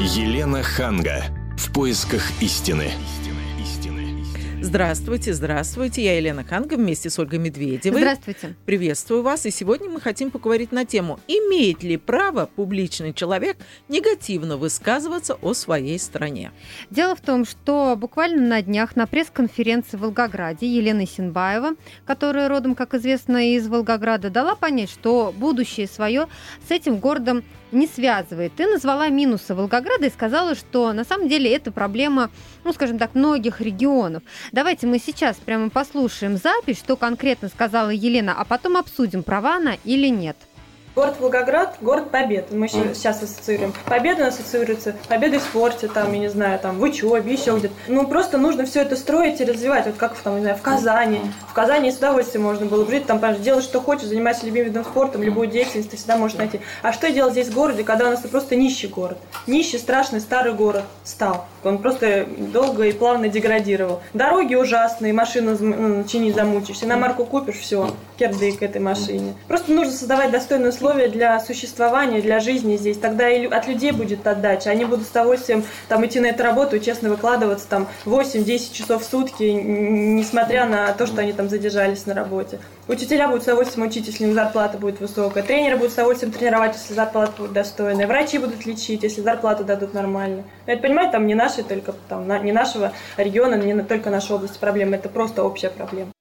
Елена Ханга. В поисках истины. Здравствуйте, здравствуйте. Я Елена Ханга вместе с Ольгой Медведевой. Здравствуйте. Приветствую вас. И сегодня мы хотим поговорить на тему, имеет ли право публичный человек негативно высказываться о своей стране. Дело в том, что буквально на днях на пресс-конференции в Волгограде Елена Синбаева, которая родом, как известно, из Волгограда, дала понять, что будущее свое с этим городом не связывает. Ты назвала минусы Волгограда и сказала, что на самом деле это проблема, ну, скажем так, многих регионов. Давайте мы сейчас прямо послушаем запись, что конкретно сказала Елена, а потом обсудим, права она или нет. Город Волгоград – город победы. Мы сейчас ассоциируем. Победа ассоциируется, победы в спорте, там, я не знаю, там, в учебе, еще где-то. Ну, просто нужно все это строить и развивать. Вот как, там, не знаю, в Казани. В Казани с удовольствием можно было жить, там, делать, что хочешь, заниматься любимым видом спорта, любую деятельность ты всегда можешь найти. А что делать здесь в городе, когда у нас просто нищий город? Нищий, страшный, старый город стал. Он просто долго и плавно деградировал. Дороги ужасные, машину ну, чинить замучишься. На марку купишь, все, керды к этой машине. Просто нужно создавать достойные условия условия для существования, для жизни здесь. Тогда и от людей будет отдача. Они будут с удовольствием там идти на эту работу честно выкладываться там 8-10 часов в сутки, несмотря на то, что они там задержались на работе. Учителя будут с удовольствием учить, если зарплата будет высокая. Тренеры будут с удовольствием тренировать, если зарплата будет достойная. Врачи будут лечить, если зарплату дадут нормально. Это, понимаете, там не наши только, там, не нашего региона, не только нашей области проблемы, это просто общая проблема.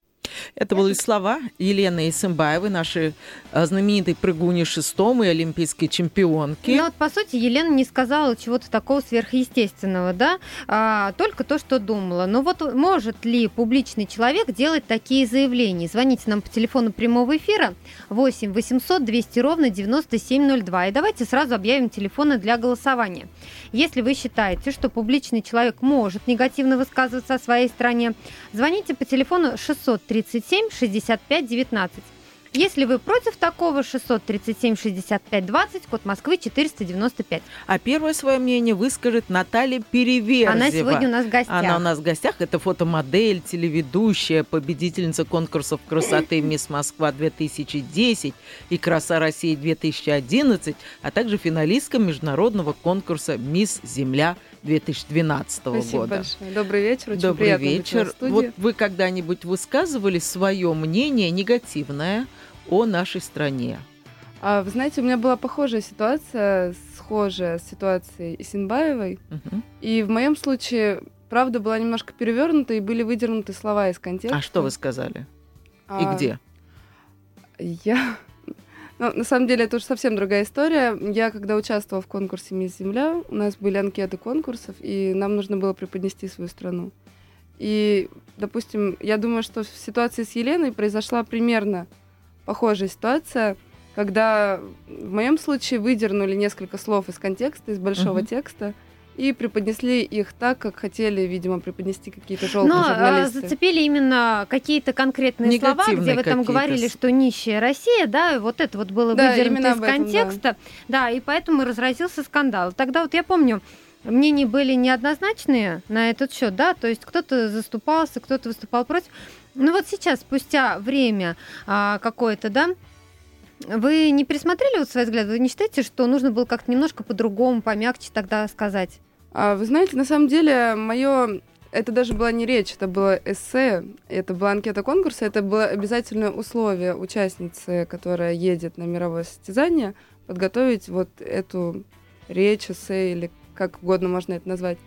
Это были слова Елены Исымбаевой, нашей э, знаменитой прыгуни шестом и олимпийской чемпионки. Ну вот, по сути, Елена не сказала чего-то такого сверхъестественного, да, а, только то, что думала. Но вот может ли публичный человек делать такие заявления? Звоните нам по телефону прямого эфира 8 800 200 ровно 9702. И давайте сразу объявим телефоны для голосования. Если вы считаете, что публичный человек может негативно высказываться о своей стране, звоните по телефону 637 65 19. Если вы против такого, 637-65-20, код Москвы 495. А первое свое мнение выскажет Наталья Переверзева. Она сегодня у нас в гостях. Она у нас в гостях. Это фотомодель, телеведущая, победительница конкурсов красоты «Мисс Москва-2010» и «Краса России 2011», а также финалистка международного конкурса «Мисс Земля 2012 Спасибо года. большое. Добрый вечер. Очень Добрый приятно вечер. Быть вот вы когда-нибудь высказывали свое мнение негативное о нашей стране? А, вы знаете, у меня была похожая ситуация, схожая с ситуацией Исинбаевой. Угу. И в моем случае правда была немножко перевернута и были выдернуты слова из контекста. А что вы сказали? А, И где? Я ну, на самом деле, это уже совсем другая история. Я, когда участвовала в конкурсе «Мисс Земля», у нас были анкеты конкурсов, и нам нужно было преподнести свою страну. И, допустим, я думаю, что в ситуации с Еленой произошла примерно похожая ситуация, когда в моем случае выдернули несколько слов из контекста, из большого uh-huh. текста, и преподнесли их так, как хотели, видимо, преподнести какие-то желтые Но а, журналисты. зацепили именно какие-то конкретные Негативные слова, где вы там говорили, что нищая Россия, да, вот это вот было да, выдернуто из этом, контекста, да. да, и поэтому разразился скандал. Тогда вот я помню, мнения были неоднозначные на этот счет, да, то есть кто-то заступался, кто-то выступал против. Ну вот сейчас, спустя время а, какое-то, да, вы не пересмотрели вот свои взгляды? Вы не считаете, что нужно было как-то немножко по-другому, помягче тогда сказать? А, вы знаете, на самом деле, мое это даже была не речь, это было эссе, это была анкета конкурса, это было обязательное условие участницы, которая едет на мировое состязание, подготовить вот эту речь, эссе или как угодно можно это назвать.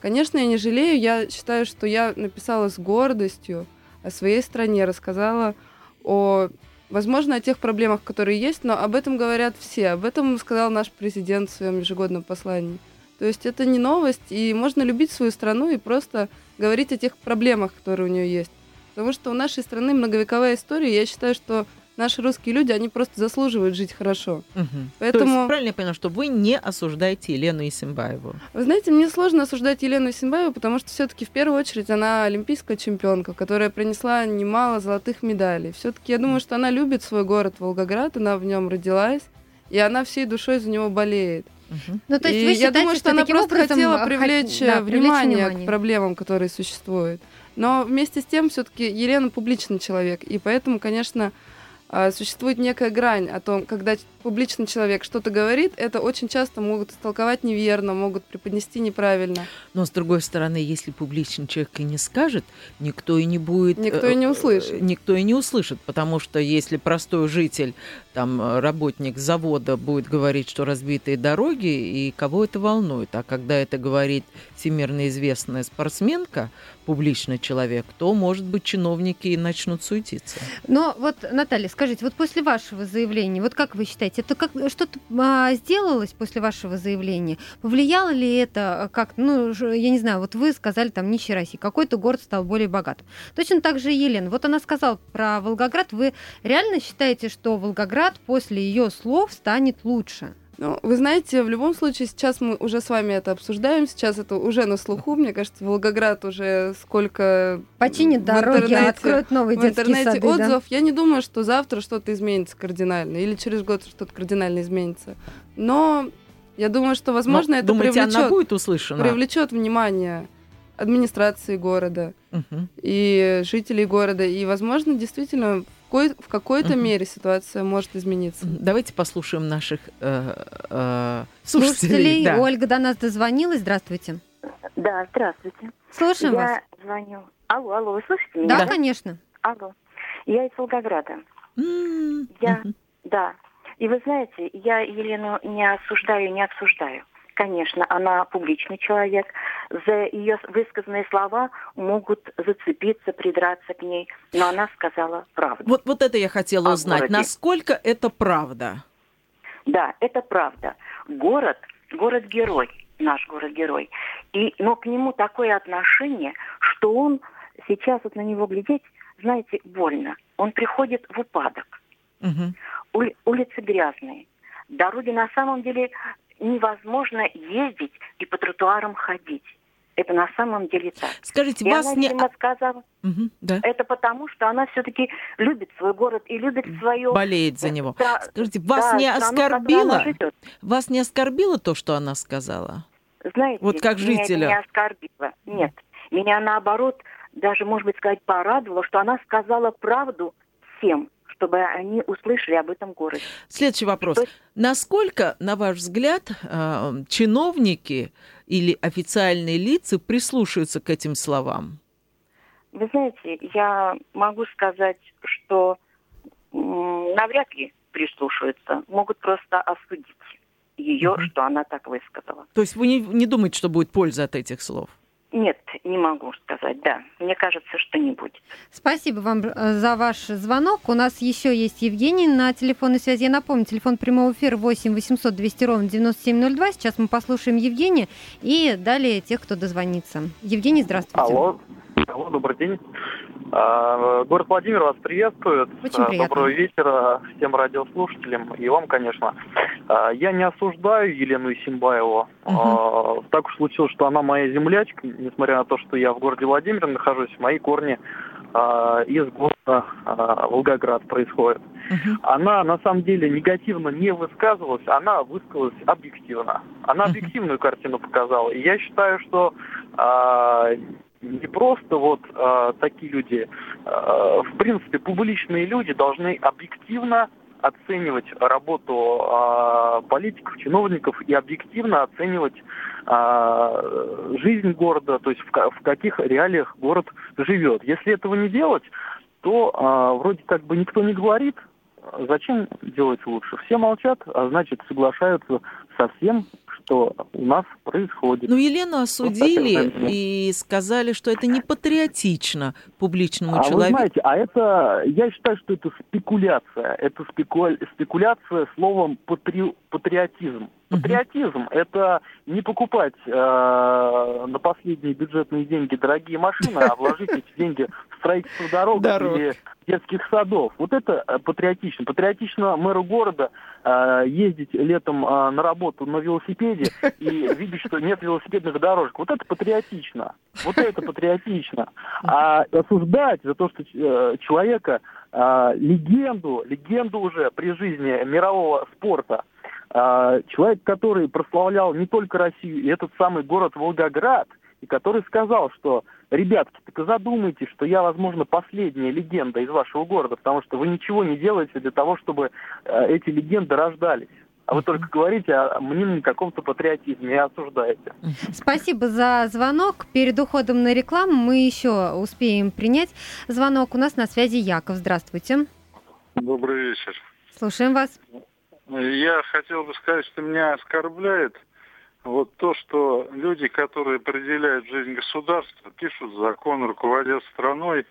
Конечно, я не жалею, я считаю, что я написала с гордостью о своей стране, рассказала о, возможно, о тех проблемах, которые есть, но об этом говорят все, об этом сказал наш президент в своем ежегодном послании. То есть это не новость, и можно любить свою страну и просто говорить о тех проблемах, которые у нее есть. Потому что у нашей страны многовековая история, и я считаю, что наши русские люди, они просто заслуживают жить хорошо. Угу. Поэтому... То есть, правильно я поняла, что вы не осуждаете Елену Исимбаеву? Вы знаете, мне сложно осуждать Елену Исимбаеву, потому что все-таки в первую очередь она олимпийская чемпионка, которая принесла немало золотых медалей. Все-таки я думаю, что она любит свой город Волгоград, она в нем родилась, и она всей душой за него болеет. Угу. Ну, то есть и вы я считаете, думаю, что, что она просто хотела привлечь, да, внимание, внимание к проблемам, которые существуют. Но вместе с тем, все-таки Елена публичный человек, и поэтому, конечно, существует некая грань о том, когда публичный человек что-то говорит, это очень часто могут истолковать неверно, могут преподнести неправильно. Но с другой стороны, если публичный человек и не скажет, никто и не будет... Никто и не э, услышит. Никто и не услышит, потому что если простой житель, там, работник завода будет говорить, что разбитые дороги, и кого это волнует? А когда это говорит всемирно известная спортсменка, публичный человек, то, может быть, чиновники и начнут суетиться. Но вот, Наталья, скажите, вот после вашего заявления, вот как вы считаете, это как что-то а, сделалось после вашего заявления? Повлияло ли это а, как, ну, я не знаю, вот вы сказали там нищий России, какой-то город стал более богатым. Точно так же Елена, вот она сказала про Волгоград, вы реально считаете, что Волгоград после ее слов станет лучше? Ну, вы знаете, в любом случае, сейчас мы уже с вами это обсуждаем, сейчас это уже на слуху, мне кажется, Волгоград уже сколько... Починит дороги, откроет новые В интернете сады, отзывов. Да? Я не думаю, что завтра что-то изменится кардинально, или через год что-то кардинально изменится. Но я думаю, что, возможно, Но, это думаете, привлечет, она будет услышана? привлечет внимание администрации города угу. и жителей города. И, возможно, действительно какой, в какой-то uh-huh. мере ситуация может измениться. Давайте послушаем наших э, э, слушателей. слушателей. Да. Ольга до нас дозвонилась. Здравствуйте. Да, здравствуйте. Слушаем Я вас. Я звоню. Алло, алло, вы слышите меня? Да, да? конечно. Алло. Я из Волгограда. Mm-hmm. Я, да. И вы знаете, я Елену не осуждаю, не обсуждаю. Конечно, она публичный человек. За ее высказанные слова могут зацепиться, придраться к ней. Но она сказала правду. Вот, вот это я хотела узнать. Городе. Насколько это правда? Да, это правда. Город, город-герой, наш город-герой. И, но к нему такое отношение, что он сейчас вот на него глядеть, знаете, больно. Он приходит в упадок. Угу. Ули, улицы грязные. Дороги на самом деле невозможно ездить и по тротуарам ходить. Это на самом деле так. Скажите, и вас она, не... сказала, угу, да. это потому, что она все-таки любит свой город и любит свое... Болеет за него. Стра... Скажите, вас да, не оскорбило? Вас не оскорбило то, что она сказала? Знаете, вот как жителя. Меня не оскорбило. Нет. Меня наоборот, даже, может быть, сказать, порадовало, что она сказала правду всем чтобы они услышали об этом городе. Следующий вопрос. есть... Насколько, на ваш взгляд, э, чиновники или официальные лица прислушаются к этим словам? Вы знаете, я могу сказать, что навряд ли прислушаются, могут просто осудить ее, угу. что она так высказала. То есть вы не, не думаете, что будет польза от этих слов? Нет, не могу сказать, да. Мне кажется, что не будет. Спасибо вам э, за ваш звонок. У нас еще есть Евгений на телефонной связи. Я напомню, телефон прямого эфира 8 800 200 ровно 9702. Сейчас мы послушаем Евгения и далее тех, кто дозвонится. Евгений, здравствуйте. Алло, Алло добрый день. А, город Владимир вас приветствует. Очень а, приятно. Доброго вечера всем радиослушателям и вам, конечно. А, я не осуждаю Елену Исимбаеву. Угу. Так уж случилось, что она моя землячка, несмотря на то, что я в городе Владимир нахожусь, мои корни из города Волгоград происходят. Угу. Она на самом деле негативно не высказывалась, она высказалась объективно. Она объективную картину показала. И я считаю, что не просто вот э, такие люди, э, в принципе, публичные люди должны объективно оценивать работу э, политиков, чиновников и объективно оценивать э, жизнь города, то есть в, в каких реалиях город живет. Если этого не делать, то э, вроде как бы никто не говорит, зачем делать лучше? Все молчат, а значит соглашаются со всем, что у нас происходит. Ну, Елену осудили вот и сказали, что это не патриотично публичному а человеку. Вы знаете, а это, я считаю, что это спекуляция. Это спекуля... спекуляция словом патри... патриотизм. Патриотизм uh-huh. это не покупать э, на последние бюджетные деньги дорогие машины, а вложить эти деньги в строительство дорог, дорог. или детских садов. Вот это э, патриотично. Патриотично мэру города э, ездить летом э, на работу на велосипеде и видеть, что нет велосипедных дорожек. Вот это патриотично. Вот это патриотично. А осуждать за то, что э, человека, э, легенду, легенду уже при жизни мирового спорта, э, человек, который прославлял не только Россию, и этот самый город Волгоград – и который сказал, что, ребятки, так задумайтесь, что я, возможно, последняя легенда из вашего города, потому что вы ничего не делаете для того, чтобы эти легенды рождались. А вы только говорите о мнимом каком-то патриотизме и осуждаете. Спасибо за звонок. Перед уходом на рекламу мы еще успеем принять звонок. У нас на связи Яков. Здравствуйте. Добрый вечер. Слушаем вас. Я хотел бы сказать, что меня оскорбляет вот то, что люди, которые определяют жизнь государства, пишут закон, руководят страной,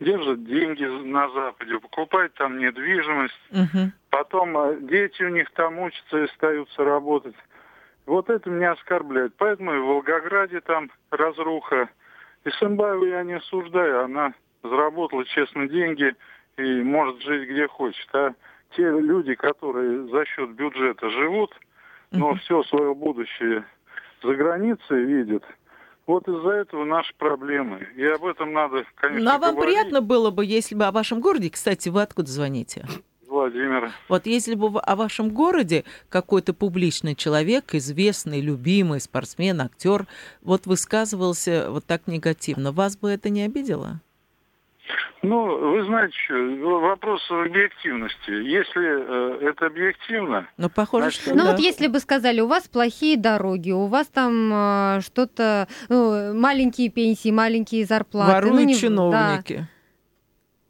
держат деньги на Западе, покупают там недвижимость, угу. потом э, дети у них там учатся и остаются работать. Вот это меня оскорбляет. Поэтому и в Волгограде там разруха. И Сымбаеву я не осуждаю. Она заработала честно деньги и может жить где хочет. А те люди, которые за счет бюджета живут, но все свое будущее за границей видят, вот из-за этого наши проблемы. И об этом надо, конечно, Ну, а вам говорить. приятно было бы, если бы о вашем городе, кстати, вы откуда звоните? Владимир. Вот если бы о вашем городе какой-то публичный человек, известный, любимый спортсмен, актер, вот высказывался вот так негативно, вас бы это не обидело? Ну, вы знаете, что, вопрос в объективности. Если э, это объективно... Ну, похоже, Значит, что Ну да. вот если бы сказали, у вас плохие дороги, у вас там э, что-то, ну, маленькие пенсии, маленькие зарплаты. Воруют ну, не- да. чиновники.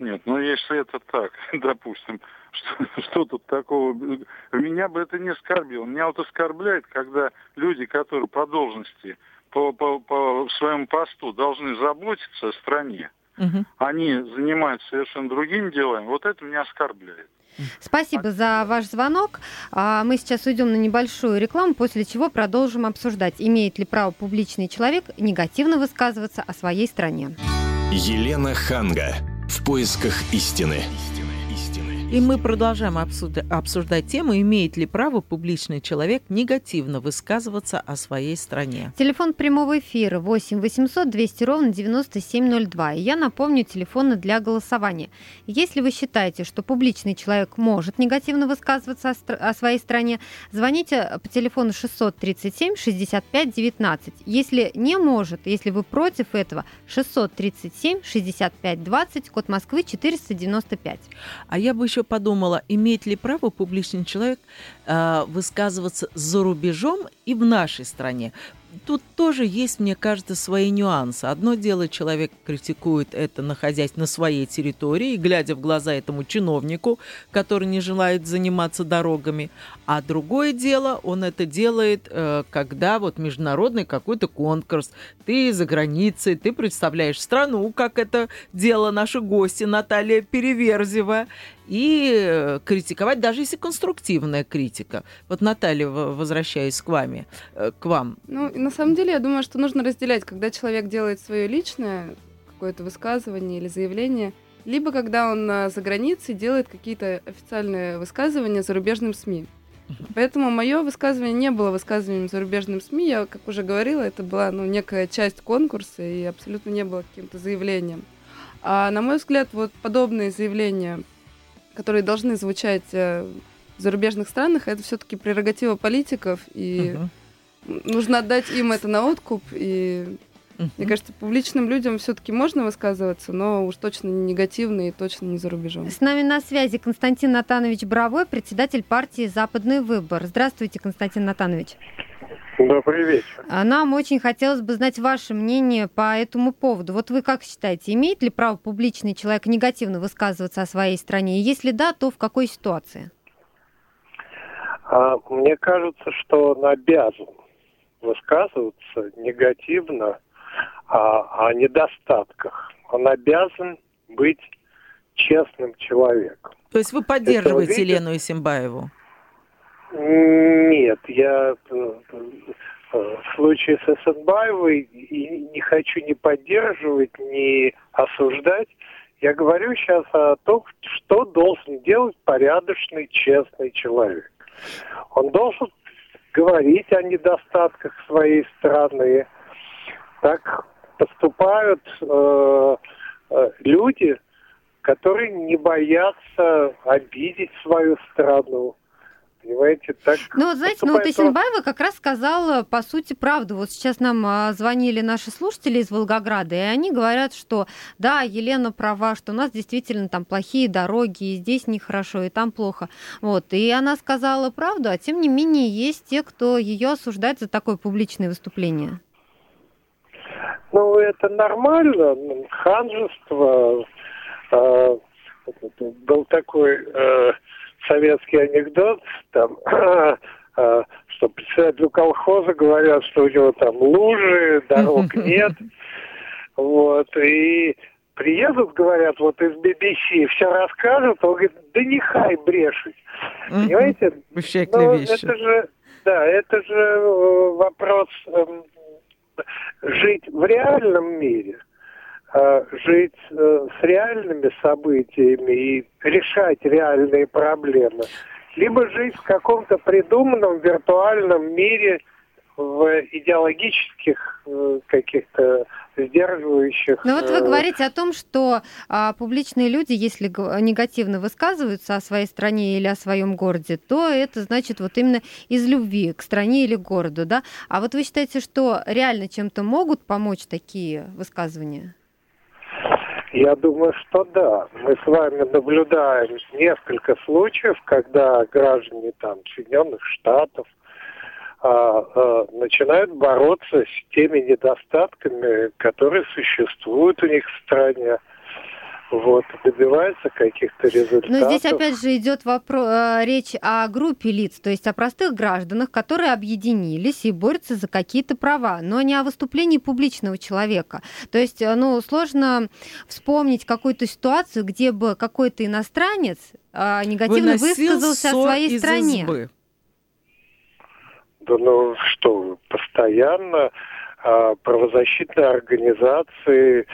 Нет, ну если это так, допустим, что, что тут такого? Меня бы это не оскорбило. Меня вот оскорбляет, когда люди, которые по должности, по, по, по своему посту должны заботиться о стране, Мгм. они занимаются совершенно другими делами, вот это меня оскорбляет. Спасибо за ваш звонок. А, Мы сейчас уйдем на небольшую рекламу, после чего продолжим обсуждать, имеет ли право публичный человек негативно высказываться о своей стране. Елена Ханга. В поисках истины. И мы продолжаем обсуждать тему, имеет ли право публичный человек негативно высказываться о своей стране. Телефон прямого эфира 8 800 200 ровно 9702. И я напомню телефоны для голосования. Если вы считаете, что публичный человек может негативно высказываться о, стр- о своей стране, звоните по телефону 637 65 19. Если не может, если вы против этого, 637 65 20, код Москвы 495. А я бы еще подумала, имеет ли право публичный человек э, высказываться за рубежом и в нашей стране. Тут тоже есть, мне кажется, свои нюансы. Одно дело, человек критикует это, находясь на своей территории, глядя в глаза этому чиновнику, который не желает заниматься дорогами. А другое дело, он это делает, э, когда вот международный какой-то конкурс, ты за границей, ты представляешь страну, как это делала наши гости Наталья Переверзева, и э, критиковать, даже если конструктивная критика. Вот, Наталья, в- возвращаюсь к вами, э, к вам. Ну, на самом деле, я думаю, что нужно разделять, когда человек делает свое личное какое-то высказывание или заявление, либо когда он а, за границей делает какие-то официальные высказывания зарубежным СМИ. Поэтому мое высказывание не было высказыванием зарубежным СМИ. Я, как уже говорила, это была ну, некая часть конкурса и абсолютно не было каким-то заявлением. А на мой взгляд, вот подобные заявления, которые должны звучать э, в зарубежных странах, это все-таки прерогатива политиков, и Мгм. нужно отдать им это на откуп. И Мгм. мне кажется, публичным людям все-таки можно высказываться, но уж точно не негативно и точно не за рубежом. С нами на связи Константин Натанович Боровой, председатель партии «Западный выбор». Здравствуйте, Константин Натанович. Добрый вечер. А Нам очень хотелось бы знать ваше мнение по этому поводу. Вот вы как считаете, имеет ли право публичный человек негативно высказываться о своей стране? И если да, то в какой ситуации? А, Мне кажется, что он обязан высказываться негативно о, о недостатках. Он обязан быть честным человеком. То есть вы поддерживаете? Елену Исимбаеву? Нет, я э, э, в случае с Эсенбаевой и не хочу ни поддерживать, ни осуждать. Я говорю сейчас о том, что должен делать порядочный, честный человек. Он должен говорить о недостатках своей страны. Так поступают э, э, люди, которые не боятся обидеть свою страну. Понимаете, так... Ну, вот знаете, ну вот Исенбаева как раз сказала, по сути, правду. Вот сейчас нам а, звонили наши слушатели из Волгограда, и они говорят, что да, Елена права, что у нас действительно там плохие дороги, и здесь нехорошо, и там плохо. Вот, и она сказала правду, а тем не менее есть те, кто ее осуждает за такое публичное выступление. Ну, это нормально, ханжество. Э, был такой... Э, советский анекдот, там, а, что председателю колхоза говорят, что у него там лужи, дорог нет. Вот, и приедут, говорят, вот из BBC, все расскажут, он говорит, да не хай брешить. Понимаете? Ну, это же, да, это же э, вопрос эм, жить в реальном мире – Э, жить э, с реальными событиями и решать реальные проблемы, либо жить в каком-то придуманном виртуальном мире в идеологических э, каких-то сдерживающих. Ну вот вы говорите о том, что а, публичные люди, если негативно высказываются о своей стране или о своем городе, то это значит вот именно из любви к стране или городу, да? А вот вы считаете, что реально чем-то могут помочь такие высказывания? Я думаю, что да. Мы с вами наблюдаем несколько случаев, когда граждане там Соединенных Штатов а, а, начинают бороться с теми недостатками, которые существуют у них в стране вот, добивается каких-то результатов. Но здесь опять же идет вопрос, э, речь о группе лиц, то есть о простых гражданах, которые объединились и борются за какие-то права, но не о выступлении публичного человека. То есть, э, ну, сложно вспомнить какую-то ситуацию, где бы какой-то иностранец э, негативно Выносил высказался о своей стране. Избы. Да ну что, постоянно а, правозащитные организации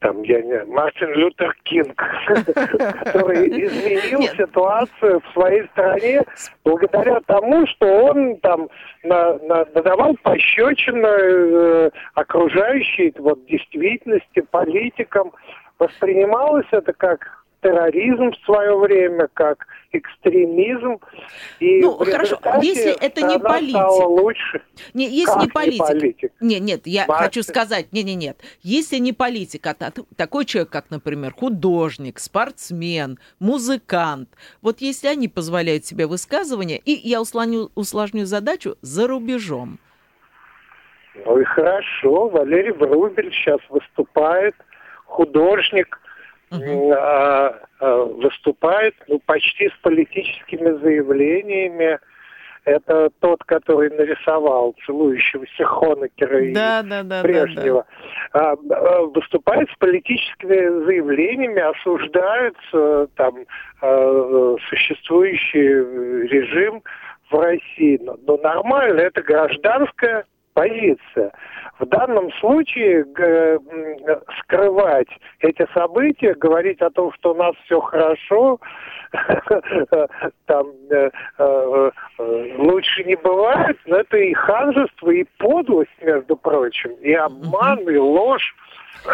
там, я не Мартин Лютер Кинг, который изменил ситуацию в своей стране благодаря тому, что он там на, на, надавал пощечины э, окружающей вот, действительности, политикам. Воспринималось это как терроризм в свое время, как экстремизм. И ну, хорошо, если это не политика. лучше. Не, если как не политик. Не политик? Нет, нет, я Мастер. хочу сказать, нет, нет, нет. Если не политик, а такой человек, как, например, художник, спортсмен, музыкант, вот если они позволяют себе высказывания, и я усложню, усложню задачу за рубежом. Ну и хорошо, Валерий Врубель сейчас выступает, художник, uh-huh. выступает ну, почти с политическими заявлениями. Это тот, который нарисовал целующегося Хонекера да, и да, да, прежнего. Да, да. А, выступает с политическими заявлениями, осуждается там существующий режим в России. Но, но нормально, это гражданская позиция. В данном случае скрывать эти события, говорить о том, что у нас все хорошо, там э, э, э, лучше не бывает, но это и ханжество, и подлость, между прочим, и обман, и ложь.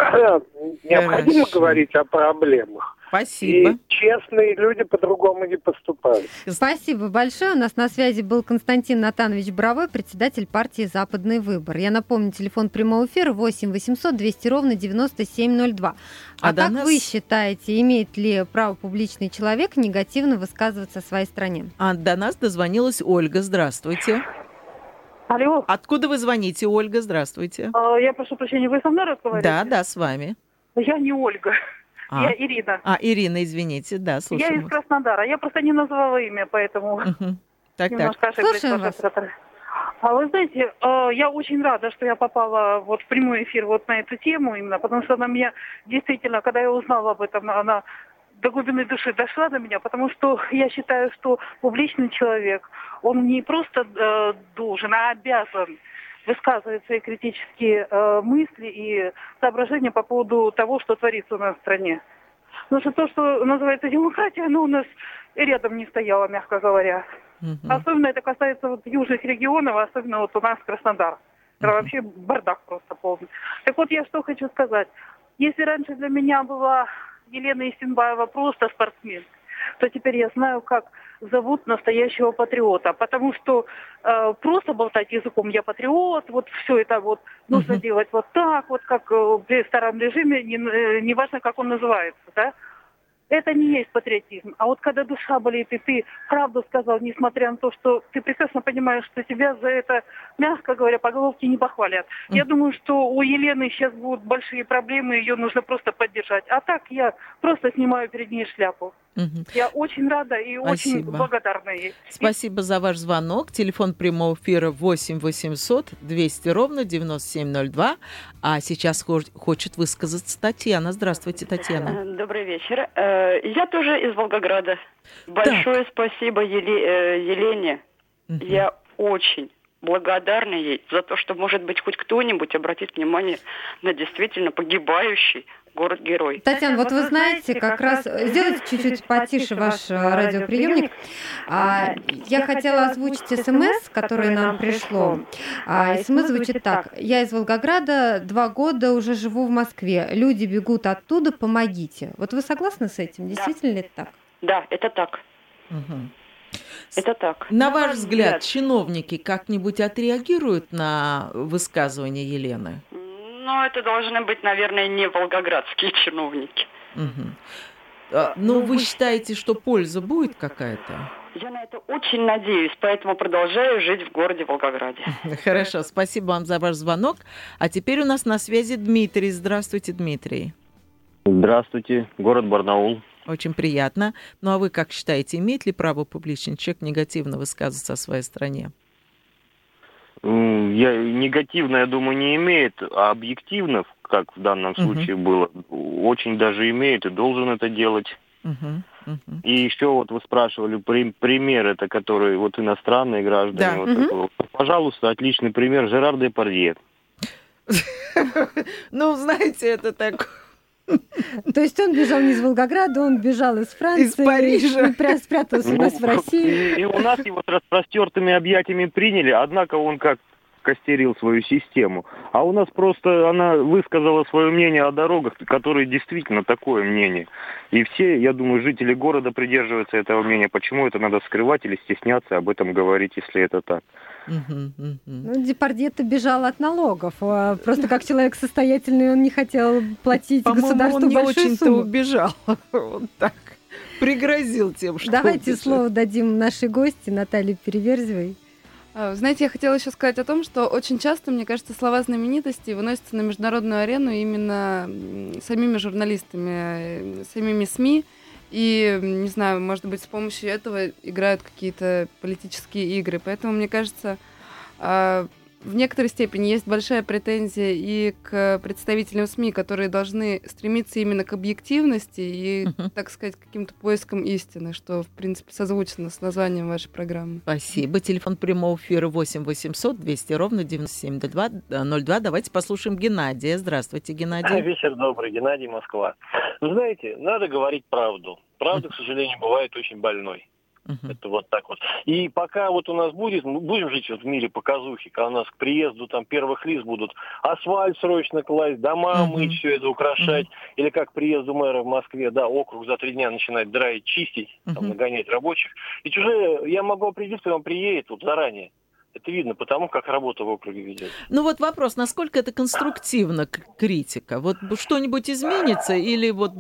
Необходимо говорить о проблемах. Спасибо. И честные люди по-другому не поступают. Спасибо большое. У нас на связи был Константин Натанович Бравой, председатель партии «Западный выбор». Я напомню, телефон прямого эфира 8 800 200 ровно 9702. А, а как нас... вы считаете, имеет ли право публичный человек негативно высказываться о своей стране? А до нас дозвонилась Ольга. Здравствуйте. Алло. Откуда вы звоните, Ольга? Здравствуйте. А, я прошу прощения, вы со мной разговариваете? Да, да, с вами. Я не Ольга. А. Я Ирина. А, Ирина, извините, да, слушаю. Я из Краснодара. Я просто не назвала имя, поэтому угу. так, немножко так. ошиблась. А вы знаете, э, я очень рада, что я попала вот в прямой эфир вот на эту тему именно, потому что она меня действительно, когда я узнала об этом, она до глубины души дошла до меня, потому что я считаю, что публичный человек, он не просто э, должен, а обязан высказывать свои критические э, мысли и соображения по поводу того, что творится у нас в стране. Потому что то, что называется демократия, оно у нас рядом не стояло, мягко говоря. Uh-huh. Особенно это касается вот южных регионов, особенно вот у нас Краснодар. Это uh-huh. вообще бардак просто полный. Так вот, я что хочу сказать. Если раньше для меня была Елена Исенбаева просто спортсмен, то теперь я знаю, как зовут настоящего патриота. Потому что э, просто болтать языком «я патриот», вот все это вот нужно uh-huh. делать вот так, вот как э, при старом режиме, не, э, неважно, как он называется, да, это не есть патриотизм. А вот когда душа болит, и ты правду сказал, несмотря на то, что ты прекрасно понимаешь, что тебя за это, мягко говоря, по головке не похвалят. Mm. Я думаю, что у Елены сейчас будут большие проблемы, ее нужно просто поддержать. А так я просто снимаю перед ней шляпу. Угу. Я очень рада и Спасибо. очень благодарна ей. Спасибо за ваш звонок. Телефон прямого эфира 8 800 200 ровно 9702. А сейчас хочет высказаться Татьяна. Здравствуйте, Татьяна. Добрый вечер. Э, я тоже из Волгограда. Большое так. спасибо Еле, э, Елене. Угу. Я очень благодарна ей за то, что, может быть, хоть кто-нибудь обратит внимание на действительно погибающий город-герой. Татьяна, вот вы знаете, как раз сделайте чуть-чуть потише ваш э, радиоприемник. А, я хотела озвучить смс, которое нам пришло. А, смс звучит так. Я из Волгограда, два года уже живу в Москве. Люди бегут оттуда, помогите. Вот вы согласны с этим? Действительно ли это так? Да, это так. Угу. Это так. На ваш взгляд, чиновники как-нибудь отреагируют на высказывание Елены? Ну, это должны быть, наверное, не волгоградские чиновники. Угу. А, ну, вы считаете, что польза будет какая-то? Я на это очень надеюсь, поэтому продолжаю жить в городе Волгограде. Хорошо, спасибо вам за ваш звонок. А теперь у нас на связи Дмитрий. Здравствуйте, Дмитрий. Здравствуйте, город Барнаул. Очень приятно. Ну а вы как считаете, имеет ли право публичный человек негативно высказываться о своей стране? Я, негативно, я думаю, не имеет, а объективно, как в данном случае uh-huh. было, очень даже имеет и должен это делать. Uh-huh. Uh-huh. И еще вот вы спрашивали при, пример, это который вот иностранные граждане. Да. Вот uh-huh. такой. Пожалуйста, отличный пример Жерар Депардье. Ну, знаете, это так то есть он бежал не из Волгограда, он бежал из Франции. Из Парижа. И спрятался у нас в России. И у нас его с распростертыми объятиями приняли, однако он как костерил свою систему. А у нас просто она высказала свое мнение о дорогах, которые действительно такое мнение. И все, я думаю, жители города придерживаются этого мнения. Почему это надо скрывать или стесняться об этом говорить, если это так? Ну, Депардье-то бежал от налогов. А просто как человек состоятельный, он не хотел платить государству он не большую очень-то сумму. убежал. Вот так. Пригрозил тем, что Давайте убежит. слово дадим нашей гости Наталье Переверзевой. А, знаете, я хотела еще сказать о том, что очень часто, мне кажется, слова знаменитостей выносятся на международную арену именно самими журналистами, самими СМИ. И, не знаю, может быть, с помощью этого играют какие-то политические игры. Поэтому, мне кажется, а, в некоторой степени есть большая претензия и к представителям СМИ, которые должны стремиться именно к объективности и, uh-huh. так сказать, каким-то поискам истины, что, в принципе, созвучно с названием вашей программы. Спасибо. Телефон прямого эфира 8 800 200 ровно 9702. 02. Давайте послушаем Геннадия. Здравствуйте, Геннадий. Вечер добрый. Геннадий, Москва. Вы знаете, надо говорить правду. Правда, к сожалению, бывает очень больной. Uh-huh. Это вот так вот. И пока вот у нас будет, мы будем жить вот в мире показухи, когда у нас к приезду там первых лиц будут асфальт срочно класть, дома uh-huh. мыть, все это украшать, uh-huh. или как к приезду мэра в Москве, да, округ за три дня начинать драить, чистить, uh-huh. там, нагонять рабочих. Ведь уже я могу определить, что он приедет вот заранее. Это видно потому, как работа в округе ведется. Ну вот вопрос, насколько это конструктивно критика? Вот что-нибудь изменится или вот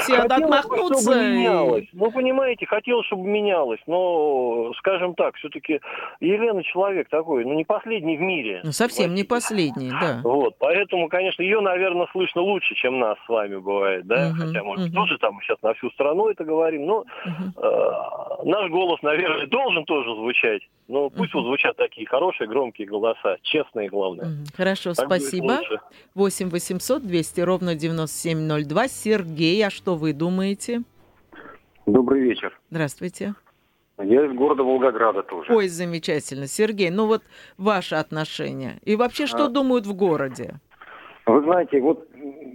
все хотелось отмахнутся? Бы, чтобы и... менялось. Ну, понимаете, хотелось, чтобы менялось. Но, скажем так, все-таки Елена человек такой, ну, не последний в мире. Ну, совсем не последний, да. Вот, поэтому, конечно, ее, наверное, слышно лучше, чем нас с вами бывает, да? Угу, Хотя, может, угу. тоже там сейчас на всю страну это говорим, но угу. э, наш голос, наверное, должен тоже звучать. Но пусть угу. вот звучат такие хорошие, громкие голоса, честные, главное. Хорошо, так спасибо. 8 800 200 ровно 9702. Сергей, а что вы думаете? Добрый вечер. Здравствуйте. Я из города Волгограда тоже. Ой, замечательно. Сергей, ну вот ваше отношение. И вообще, что а... думают в городе? Вы знаете, вот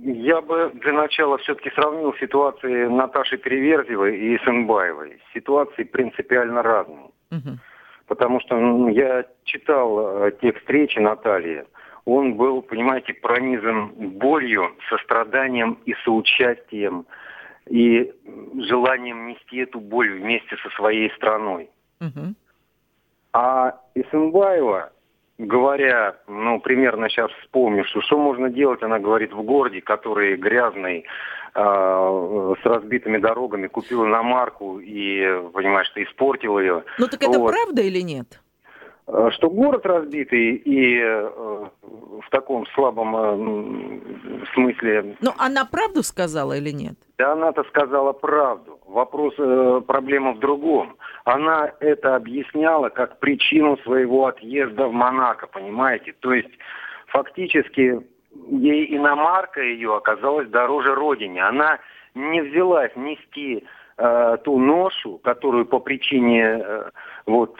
я бы для начала все-таки сравнил ситуации Наташи Переверзевой и Сенбаевой. Ситуации принципиально разные. Угу потому что ну, я читал э, текст встречи Натальи. Он был, понимаете, пронизан болью, состраданием и соучастием. и желанием нести эту боль вместе со своей страной. Угу. А Исенбаева, говоря, ну, примерно сейчас вспомню, что что можно делать, она говорит, в городе, который грязный, э, с разбитыми дорогами, купила на марку и, понимаешь, что испортила ее. Ну так это вот. правда или нет? Э, что город разбитый и э, в таком слабом э, смысле... Но она правду сказала или нет? Да она-то сказала правду. Вопрос, проблема в другом. Она это объясняла как причину своего отъезда в Монако, понимаете? То есть фактически ей иномарка ее оказалась дороже родине. Она не взялась нести э, ту ношу, которую по причине э, вот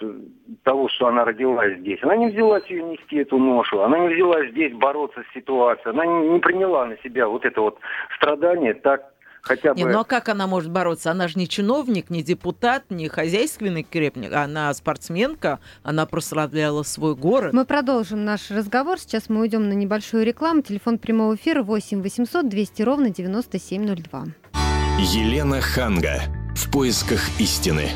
того, что она родилась здесь, она не взялась ее нести эту ношу, она не взялась здесь бороться с ситуацией, она не, не приняла на себя вот это вот страдание так хотя бы... Не, ну а как она может бороться? Она же не чиновник, не депутат, не хозяйственный крепник, она спортсменка, она прославляла свой город. Мы продолжим наш разговор. Сейчас мы уйдем на небольшую рекламу. Телефон прямого эфира 8 800 200 ровно 9702. Елена Ханга. В поисках истины.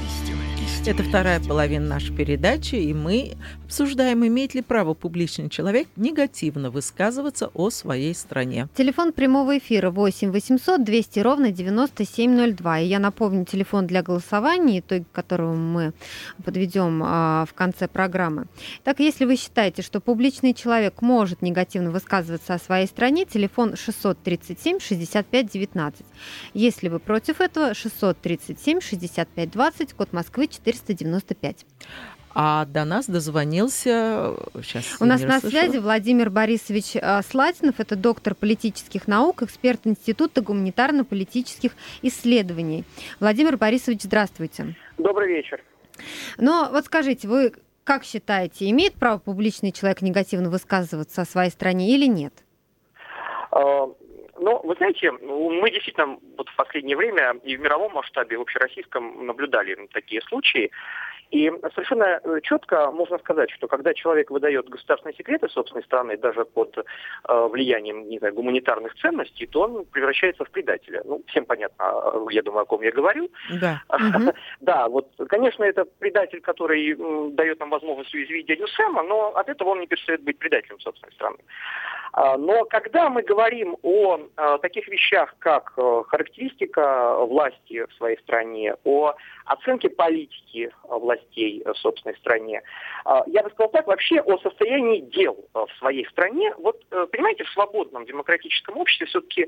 Это вторая половина нашей передачи, и мы обсуждаем, имеет ли право публичный человек негативно высказываться о своей стране. Телефон прямого эфира 8 800 200 ровно 9702. И я напомню, телефон для голосования, итоги которого мы подведем а, в конце программы. Так, если вы считаете, что публичный человек может негативно высказываться о своей стране, телефон 637 65 19. Если вы против этого, 637 65 20, код Москвы 4 495. А до нас дозвонился... Сейчас У нас на связи Владимир Борисович э, Слатинов. Это доктор политических наук, эксперт Института гуманитарно-политических исследований. Владимир Борисович, здравствуйте. Добрый вечер. Но вот скажите, вы как считаете, имеет право публичный человек негативно высказываться о своей стране или нет? А, ну, вы знаете, мы действительно вот в последнее время и в мировом масштабе, и в общероссийском наблюдали такие случаи. И совершенно э, четко можно сказать, что когда человек выдает государственные секреты собственной страны, даже под э, влиянием, не знаю, гуманитарных ценностей, то он превращается в предателя. Ну, всем понятно, а, я думаю, о ком я говорю. Да. Да, вот, конечно, это предатель, который дает нам возможность уязвить дядю Сэма, но от этого он не перестает быть предателем собственной страны. А, но когда мы говорим о а, таких вещах, как э, характеристика власти в своей стране, о оценке политики властей в собственной стране, а, я бы сказал так, вообще о состоянии дел в своей стране, вот, э, понимаете, в свободном демократическом обществе все-таки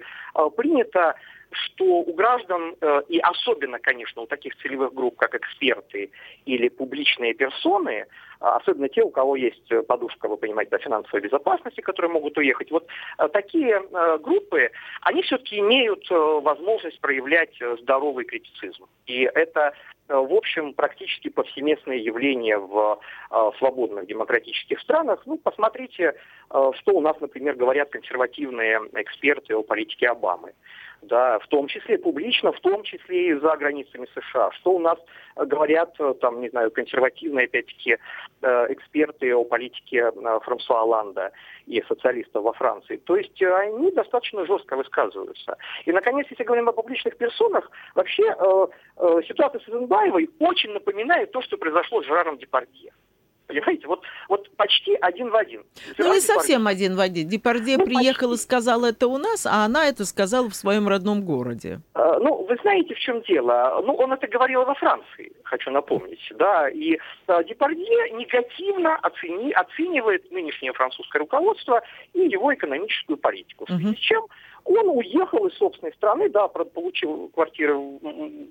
принято что у граждан, э, и особенно, конечно, у таких целевых групп, как эксперты или публичные персоны, а особенно те, у кого есть подушка, вы понимаете, до финансовой безопасности, которые могут уехать, вот э, такие э, группы, они все-таки имеют возможность проявлять здоровый критицизм. И это в общем, практически повсеместное явление в свободных демократических странах. Ну, посмотрите, что у нас, например, говорят консервативные эксперты о политике Обамы да, в том числе публично, в том числе и за границами США. Что у нас э, говорят, э, там, не знаю, консервативные, опять-таки, э, эксперты о политике Франсуа Оланда и социалистов во Франции. То есть они достаточно жестко высказываются. И, наконец, если говорим о публичных персонах, вообще э, э, ситуация с Изенбаевой очень напоминает то, что произошло с Жераром Депардье. Понимаете, вот, вот почти один в один. Ну, не совсем один в один. Депардье ну, приехал почти. и сказал это у нас, а она это сказала в своем родном городе. А, ну, вы знаете, в чем дело? Ну, он это говорил во Франции, хочу напомнить, да, и а, Депардье негативно оцени, оценивает нынешнее французское руководство и его экономическую политику, в связи угу. с чем он уехал из собственной страны, да, получил квартиру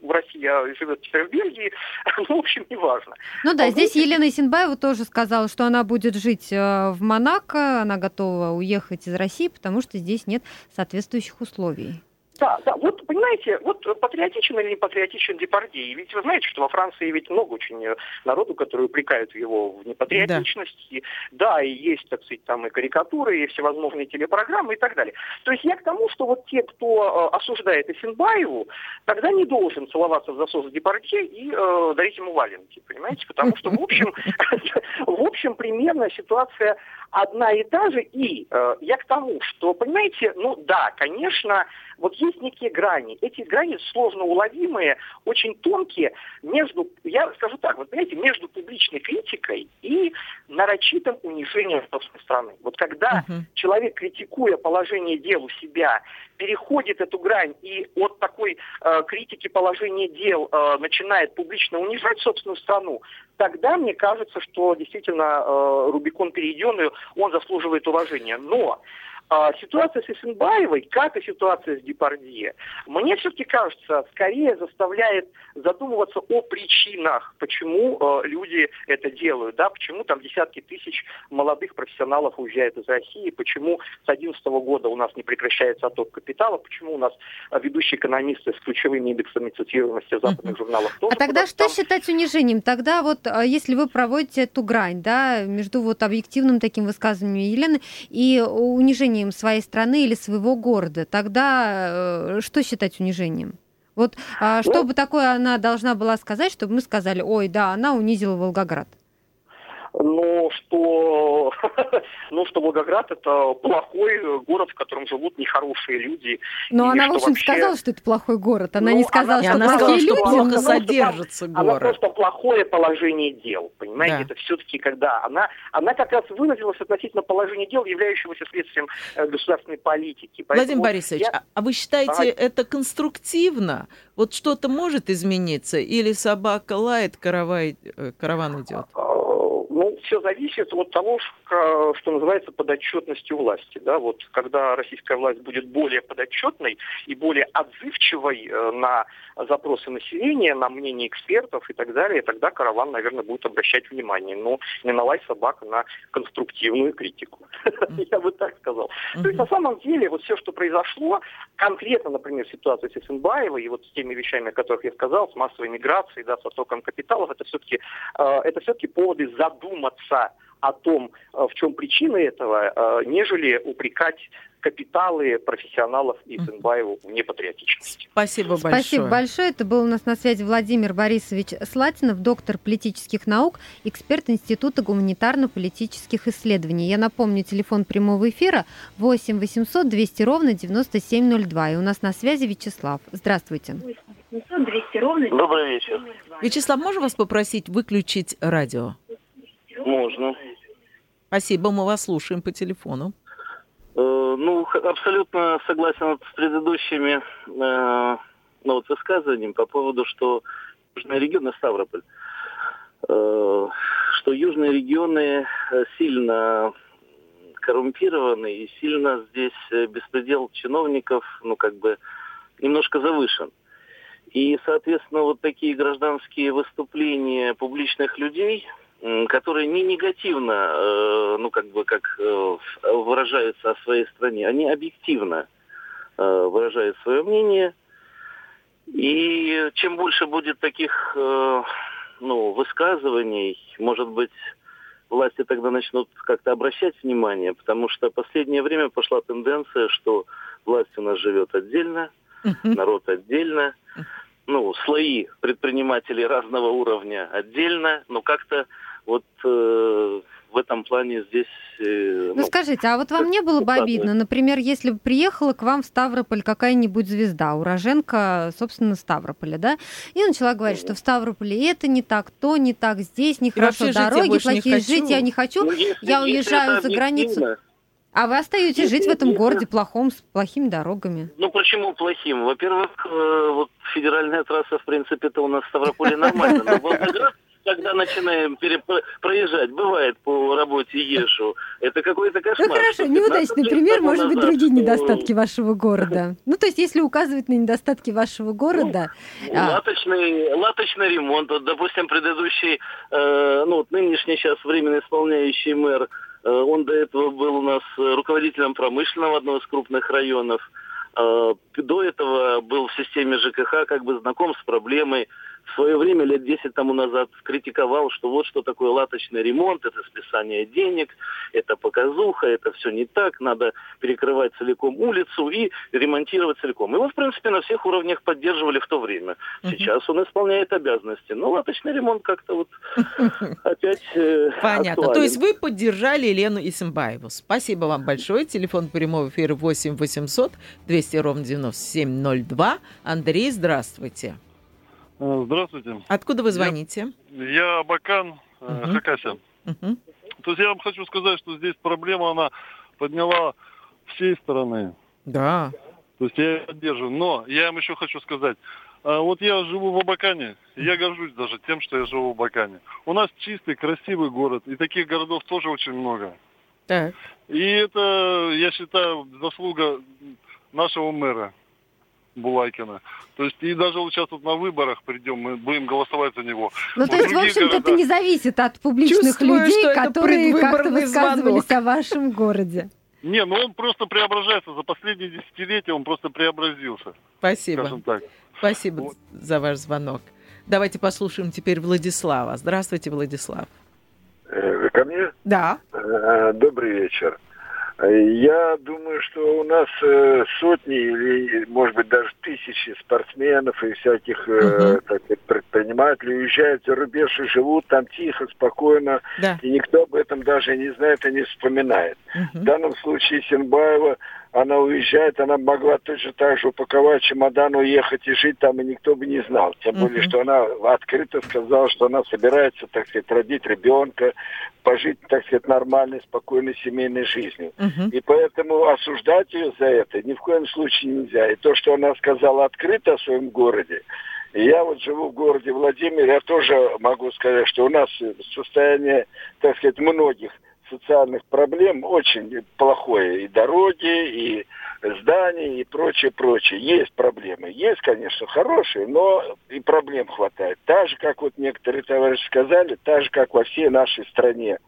в России, а живет теперь в Бельгии. Ну, в общем, неважно. Ну да, а здесь будет... Елена Исенбаева тоже сказала, что она будет жить э, в Монако, она готова уехать из России, потому что здесь нет соответствующих условий. Да, да, вот понимаете, вот патриотичен или не патриотичен Депардье. Ведь вы знаете, что во Франции ведь много очень э, народу, которые упрекают его в непатриотичности. Да. да, и есть, так сказать, там и карикатуры, и всевозможные телепрограммы и так далее. То есть я к тому, что вот те, кто э, осуждает Эфенбаеву, тогда не должен целоваться в засос Депардье и э, дарить ему валенки, понимаете? Потому что, в общем, в общем, примерно ситуация одна и та же. И э, я к тому, что, понимаете, ну да, конечно, вот есть некие грани. Эти грани сложно уловимые, очень тонкие между, я скажу так, вот понимаете, между публичной критикой и нарочитым унижением собственной страны. Вот когда uh-huh. человек, критикуя положение дел у себя, переходит эту грань и от такой э, критики положения дел э, начинает публично унижать собственную страну, тогда мне кажется, что действительно э, Рубикон перейденный, он заслуживает уважения. Но а, ситуация с Исенбаевой, как и ситуация с Депардье, мне все-таки кажется, скорее заставляет задумываться о причинах, почему э, люди это делают, да, почему там десятки тысяч молодых профессионалов уезжают из России, почему с 2011 года у нас не прекращается отток капитала, почему у нас ведущие экономисты с ключевыми индексами цитируемости западных журналах тоже. А тогда что там... считать унижением? Тогда вот, а, если вы проводите эту грань, да, между вот объективным таким высказыванием Елены и унижением унижением своей страны или своего города, тогда э, что считать унижением? Вот а, что ну, бы такое она должна была сказать, чтобы мы сказали, ой, да, она унизила Волгоград? Но что, ну, что Волгоград это плохой город, в котором живут нехорошие люди. Но она, в общем, вообще... сказала, что это плохой город. Она ну, не сказала, она, что она плохие сказала, люди. Что плохо содержится город. Она просто плохое положение дел, понимаете? Да. Это все-таки когда она, она как раз выразилась относительно положения дел, являющегося следствием э, государственной политики. Поэтому Владимир Борисович, я... а вы считаете ага. это конструктивно? Вот что-то может измениться? Или собака лает, каравай, э, караван идет? Ну, все зависит от того, что называется подотчетностью власти. Да? Вот когда российская власть будет более подотчетной и более отзывчивой э, на запросы населения, на мнение экспертов и так далее, тогда караван, наверное, будет обращать внимание. Но не налай собака на конструктивную критику. Я бы так сказал. То есть на самом деле вот все, что произошло, конкретно, например, ситуация с Исенбаевой и вот с теми вещами, о которых я сказал, с массовой миграцией, с оттоком капиталов, это все-таки э, это все-таки поводы задуматься о том, э, в чем причина этого, э, нежели упрекать капиталы профессионалов и Цинбаеву в непатриотичности. Спасибо большое. Спасибо большое. Это был у нас на связи Владимир Борисович Слатинов, доктор политических наук, эксперт Института гуманитарно-политических исследований. Я напомню, телефон прямого эфира 8 800 200 ровно 9702. И у нас на связи Вячеслав. Здравствуйте. 800 200 ровно Добрый вечер. Вячеслав, можно вас попросить выключить радио? Можно. Спасибо, мы вас слушаем по телефону. Э, ну, абсолютно согласен с предыдущими э, ну, вот высказываниями по поводу, что южные регионы Ставрополь, э, что южные регионы сильно коррумпированы и сильно здесь беспредел чиновников, ну, как бы, немножко завышен. И, соответственно, вот такие гражданские выступления публичных людей – которые не негативно, э, ну как бы как э, выражаются о своей стране, они объективно э, выражают свое мнение. И чем больше будет таких ну, высказываний, может быть, власти тогда начнут как-то обращать внимание, потому что в последнее время пошла тенденция, что власть у нас живет отдельно, народ отдельно, ну, слои предпринимателей разного уровня отдельно, но как-то вот э, в этом плане здесь... Э, ну, ну, скажите, а вот вам не было бы обидно, например, если бы приехала к вам в Ставрополь какая-нибудь звезда, уроженка, собственно, Ставрополя, да, и начала говорить, что в Ставрополе это не так, то не так, здесь нехорошо, дороги плохие, жить я не хочу, ну, если, я уезжаю за границу. А вы остаетесь жить в этом городе плохом, с плохими дорогами? Ну почему плохим? Во-первых, э, вот федеральная трасса, в принципе, это у нас в Ставрополе нормально. Но Волгоград когда начинаем переп- проезжать, бывает по работе езжу, это какой-то кошмар. Ну хорошо, неудачный пример, может быть, другие что... недостатки вашего города. Ну то есть, если указывать на недостатки вашего города... Ну, а... латочный, латочный ремонт, вот, допустим, предыдущий, э, ну вот нынешний сейчас временно исполняющий мэр, э, он до этого был у нас руководителем промышленного одного из крупных районов, э, до этого был в системе ЖКХ, как бы знаком с проблемой, в свое время, лет 10 тому назад, критиковал, что вот что такое латочный ремонт, это списание денег, это показуха, это все не так, надо перекрывать целиком улицу и ремонтировать целиком. Его, в принципе, на всех уровнях поддерживали в то время. Сейчас он исполняет обязанности. Но латочный ремонт как-то вот опять э, Понятно. актуален. То есть вы поддержали Елену Исимбаеву. Спасибо вам большое. Телефон прямого эфира 8 800 200 ровно 9702. Андрей, здравствуйте. Э, Здравствуйте. Откуда вы звоните? Я Абакан э, Мгм. Хакасия. Мгм. То есть я вам хочу сказать, что здесь проблема, она подняла всей стороны. Да. То есть я ее поддерживаю. Но я им еще хочу сказать. а, Вот я живу в Абакане, я горжусь даже тем, что я живу в Абакане. У нас чистый, красивый город, и таких городов тоже очень много. Так. И это, я считаю, заслуга нашего мэра Булайкина. То есть и даже вот сейчас вот на выборах придем, мы будем голосовать за него. Ну, то Вот есть, в общем-то, это города- не зависит от публичных Чувствую, людей, это которые как-то высказывались звонок. о вашем городе. Не, ну он просто преображается. За последние десятилетия он просто преобразился. Спасибо. Спасибо за ваш звонок. Давайте послушаем теперь Владислава. Здравствуйте, Владислав. Э, Ко мне? Да. Э, Добрый вечер. Я думаю, что у нас э, сотни или, может быть, даже тысячи спортсменов и всяких э, так предпринимателей уезжают за рубеж и живут там тихо, спокойно, Да. и никто об этом даже не знает и не вспоминает. В данном случае Синбаева, она уезжает, она могла точно так же упаковать чемодан, уехать и жить там, и никто бы не знал. Тем более, Мгм. что она открыто сказала, что она собирается, так сказать, родить ребенка, пожить, так сказать, нормальной, спокойной семейной жизнью. И поэтому осуждать ее за это ни в коем случае нельзя. И то, что она сказала открыто о своем городе, и я вот живу в городе Владимир, я тоже могу сказать, что у нас состояние, так сказать, многих социальных проблем очень плохое. И дороги, и здания, и прочее, прочее. Есть проблемы. Есть, конечно, хорошие, но и проблем хватает. Так же, как вот некоторые товарищи сказали, так же, как во всей нашей стране,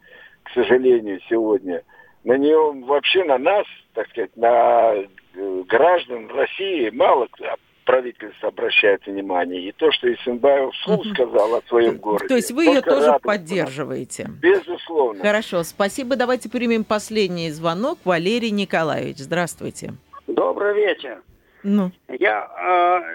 к сожалению, сегодня. На нее вообще на нас, так сказать, на э, граждан России мало правительство обращает внимание. И то, что Исенбаев вслух сказал о своем городе. То есть вы ее тоже радует. поддерживаете? Безусловно. Хорошо, спасибо. Давайте примем последний звонок. Валерий Николаевич, здравствуйте. Добрый вечер. Ну, Я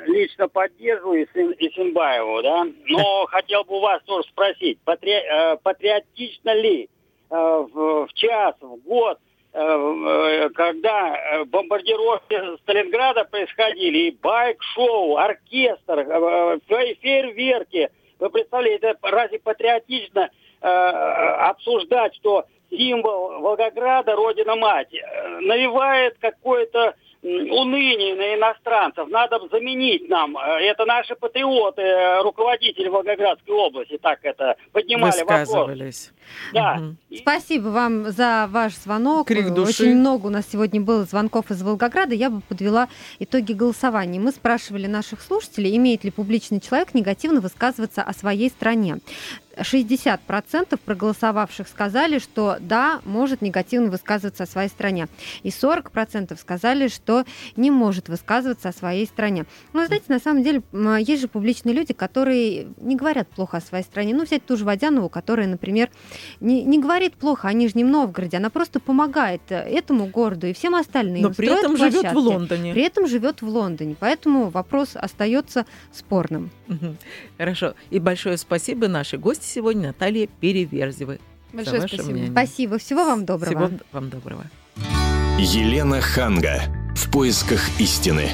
э, лично поддерживаю Исин- Исинбаеву, да, но хотел бы у вас тоже спросить, патри- э, патриотично ли э, в, в час, в год, когда э, бомбардировки Сталинграда происходили, и байк-шоу, оркестр, э, э, фейерверки, вы представляете, разве патриотично э, обсуждать, что символ Волгограда, Родина-Мать, э, навевает какое-то уныние на иностранцев. Надо заменить нам. Э, Это наши патриоты, э, руководители Волгоградской области, так это поднимали вопрос. высказывались. Да. Спасибо вам за ваш звонок. Крик души. Очень много у нас сегодня было звонков из Волгограда. Я бы подвела итоги голосования. Мы спрашивали наших слушателей, имеет ли публичный человек негативно высказываться о своей стране. 60% проголосовавших сказали, что да, может негативно высказываться о своей стране. И 40% сказали, что не может высказываться о своей стране. Ну, знаете, на самом деле, есть же публичные люди, которые не говорят плохо о своей стране. Ну, взять ту же Водянову, которая, например, не, не говорит плохо о Нижнем Новгороде, она просто помогает э, этому городу и всем остальным. Но при этом живет в. Лондоне. При этом живет в Лондоне. Поэтому вопрос остается спорным. Хорошо. И большое спасибо нашей гости сегодня Наталье Переверзевой. Большое за ваше спасибо. мнение. Спасибо. Всего вам доброго. Всего вам доброго. Елена Ханга. В поисках истины.